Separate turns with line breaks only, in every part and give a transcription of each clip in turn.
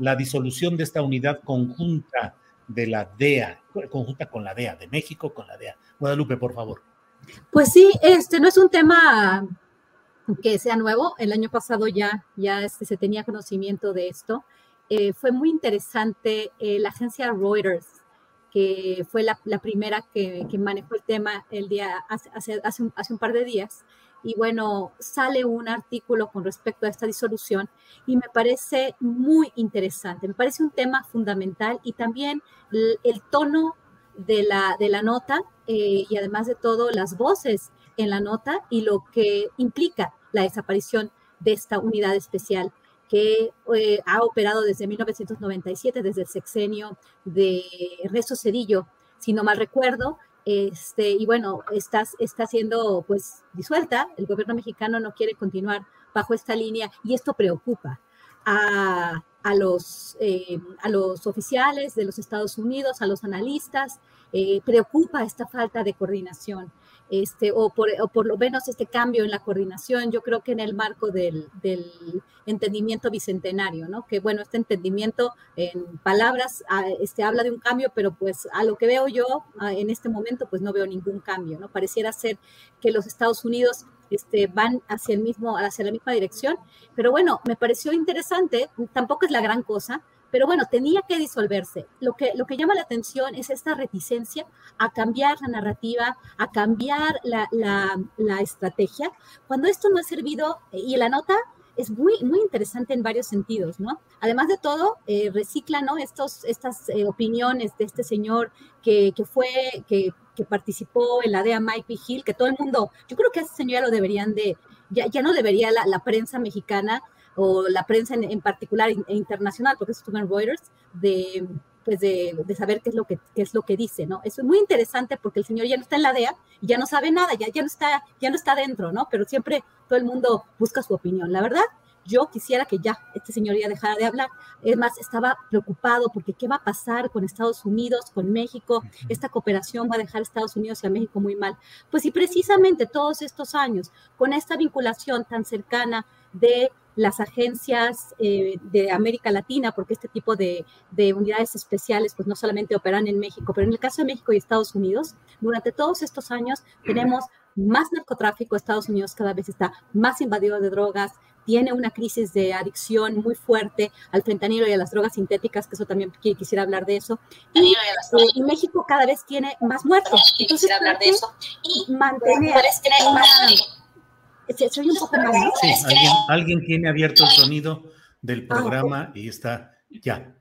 la disolución de esta unidad conjunta de la DEA, conjunta con la DEA, de México con la DEA. Guadalupe, por favor.
Pues sí, este no es un tema que sea nuevo. El año pasado ya, ya este, se tenía conocimiento de esto. Eh, fue muy interesante eh, la agencia Reuters, que fue la, primera que, manejó el tema el día, hace, hace, un, par de días y bueno, sale un artículo con respecto a esta disolución y me parece muy interesante, me parece un tema fundamental y también el, tono de la, de la nota eh, y además de todo las voces en la nota y lo que implica la desaparición de esta unidad especial que eh, ha operado desde 1997, desde el sexenio de Ernesto Cedillo, si no mal recuerdo, este, y bueno, está, está siendo pues disuelta, el gobierno mexicano no quiere continuar bajo esta línea y esto preocupa a, los, eh, a los oficiales de los Estados Unidos, a los analistas, eh, preocupa esta falta de coordinación este, o, por, lo menos este cambio en la coordinación, yo creo que en el marco del, entendimiento bicentenario, ¿no? Que bueno, este entendimiento en palabras ah, este, habla de un cambio, pero pues a lo que veo yo ah, en este momento, pues no veo ningún cambio, ¿no? Pareciera ser que los Estados Unidos este, van hacia, el mismo, hacia la misma dirección, pero bueno, me pareció interesante, tampoco es la gran cosa, pero bueno, tenía que disolverse. Lo que, lo que llama la atención es esta reticencia a cambiar la narrativa, a cambiar la, la, estrategia, cuando esto no ha servido, y la nota es muy, muy interesante en varios sentidos, ¿no? Además de todo, eh, recicla, ¿no? Estos, estas eh, opiniones de este señor que, que fue, que, participó en la DEA Mike P. Hill, que todo el mundo, yo creo que a ese señor ya lo deberían de, ya, ya no debería la, la prensa mexicana o la prensa en, particular e internacional, porque eso estuvo en Reuters, de, pues de, de, saber qué es, lo que, qué es lo que dice, ¿no? Eso es muy interesante porque el señor ya no está en la DEA y ya no sabe nada, ya, ya, no, está, ya no está dentro, ¿no? Pero siempre todo el mundo busca su opinión. La verdad, yo quisiera que ya este señor ya dejara de hablar. Es más, estaba preocupado porque qué va a pasar con Estados Unidos, con México. Esta cooperación va a dejar a Estados Unidos y a México muy mal. Pues si precisamente todos estos años, con esta vinculación tan cercana de las agencias eh, de América Latina, porque este tipo de, unidades especiales pues no solamente operan en México, pero en el caso de México y Estados Unidos, durante todos estos años tenemos más narcotráfico, Estados Unidos cada vez está más invadido de drogas, tiene una crisis de adicción muy fuerte al fentanilo y a las drogas sintéticas, que eso también quisiera hablar de eso. Y, eh, México cada vez tiene más muertos. Entonces, hablar de eso. Y mantener
alguien, tiene abierto el sonido del ah, programa y está ya.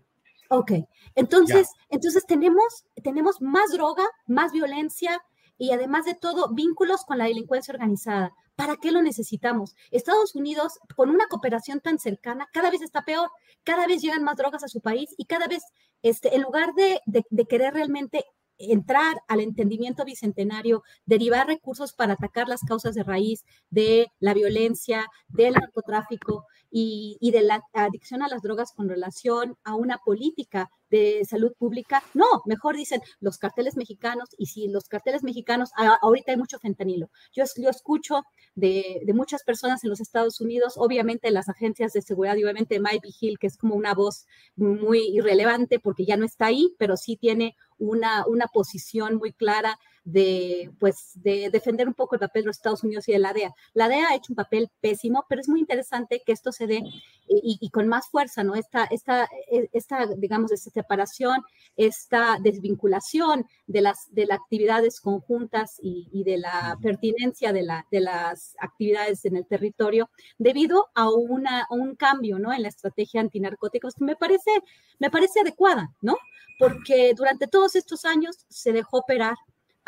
Ok, entonces, entonces tenemos, tenemos más droga, más violencia y además de todo, vínculos con la delincuencia organizada. ¿Para qué lo necesitamos? Estados Unidos, con una cooperación tan cercana, cada vez está peor, cada vez llegan más drogas a su país y cada vez, este, en lugar de, de querer realmente entrar al entendimiento bicentenario, derivar recursos para atacar las causas de raíz de la violencia, del narcotráfico y, de la adicción a las drogas con relación a una política de salud pública. No, mejor dicen los carteles mexicanos y si los carteles mexicanos, ahorita hay mucho fentanilo. Yo, yo escucho de, muchas personas en los Estados Unidos, obviamente las agencias de seguridad y obviamente Mike Hill, que es como una voz muy irrelevante porque ya no está ahí, pero sí tiene una, una posición muy clara de, pues, de defender un poco el papel de los Estados Unidos y de la DEA. La DEA ha hecho un papel pésimo, pero es muy interesante que esto se dé y, con más fuerza, ¿no? Esta, esta, e, esta, digamos, esta separación, esta desvinculación de las, de las actividades conjuntas y, de la pertinencia de, la, de las actividades en el territorio debido a, una, un cambio, ¿no? En la estrategia antinarcóticos que me parece, me parece adecuada, ¿no? Porque durante todos estos años se dejó operar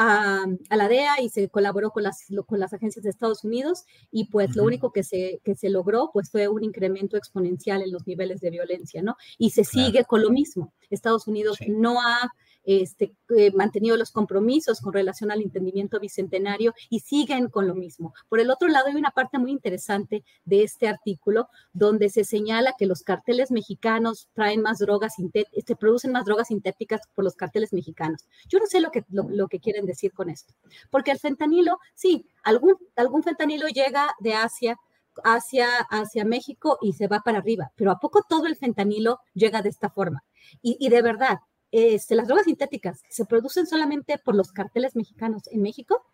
a, la DEA y se colaboró con las, con las agencias de Estados Unidos y pues lo único que se, que se logró pues fue un incremento exponencial en los niveles de violencia, ¿no? Y se sigue con lo mismo. Estados Unidos no ha este, eh, mantenido los compromisos con relación al entendimiento bicentenario y siguen con lo mismo. Por el otro lado, hay una parte muy interesante de este artículo donde se señala que los carteles mexicanos traen más drogas, este, producen más drogas sintéticas por los carteles mexicanos. Yo no sé lo que, lo, que quieren decir con esto, porque el fentanilo, sí, algún, algún fentanilo llega de Asia hacia, hacia México y se va para arriba, pero ¿a poco todo el fentanilo llega de esta forma? Y de verdad, este, las drogas sintéticas se producen solamente por los carteles mexicanos en México,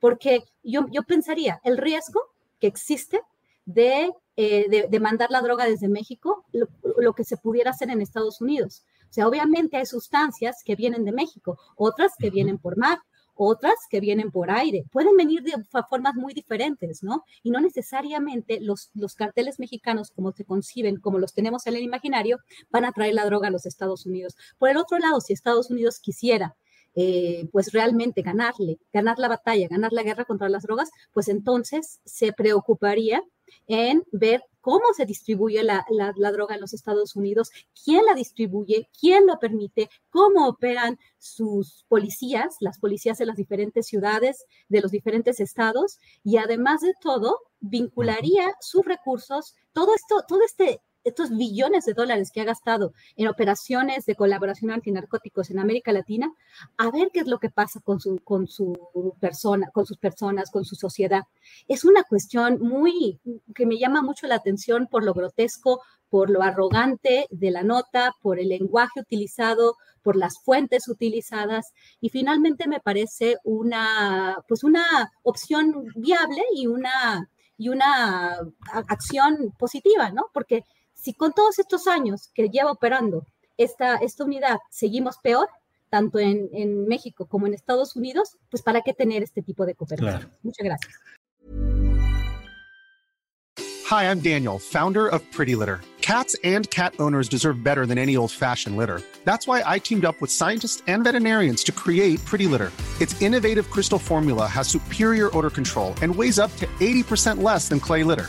porque yo, yo pensaría el riesgo que existe de, eh, de, mandar la droga desde México, lo, lo, que se pudiera hacer en Estados Unidos. O sea, obviamente hay sustancias que vienen de México, otras que vienen por mar, otras que vienen por aire. Pueden venir de formas muy diferentes, ¿no? Y no necesariamente los, los carteles mexicanos, como se conciben, como los tenemos en el imaginario, van a traer la droga a los Estados Unidos. Por el otro lado, si Estados Unidos quisiera eh, pues realmente ganarle, ganar la batalla, ganar la guerra contra las drogas, pues entonces se preocuparía en ver cómo se distribuye la, droga en los Estados Unidos, quién la distribuye, quién lo permite, cómo operan sus policías, las policías de las diferentes ciudades, de los diferentes estados, y además de todo, vincularía sus recursos, todo esto, todo este estos billones de dólares que ha gastado en operaciones de colaboración antinarcóticos en América Latina, a ver qué es lo que pasa con su, con su persona, con sus personas, con su sociedad. Es una cuestión muy que me llama mucho la atención por lo grotesco, por lo arrogante de la nota, por el lenguaje utilizado, por las fuentes utilizadas y finalmente me parece una pues una opción viable y una y una acción positiva, ¿no? Porque si con todos estos años que lleva operando esta, esta unidad seguimos peor, tanto en, en México como en Estados Unidos, pues para qué tener este tipo de cooperación. Claro. Muchas gracias.
Hi, I'm Daniel, founder of Pretty Litter. Cats and cat owners deserve better than any old-fashioned litter. That's why I teamed up with scientists and veterinarians to create Pretty Litter. Its innovative crystal formula has superior odor control and weighs up to 80% less than clay litter.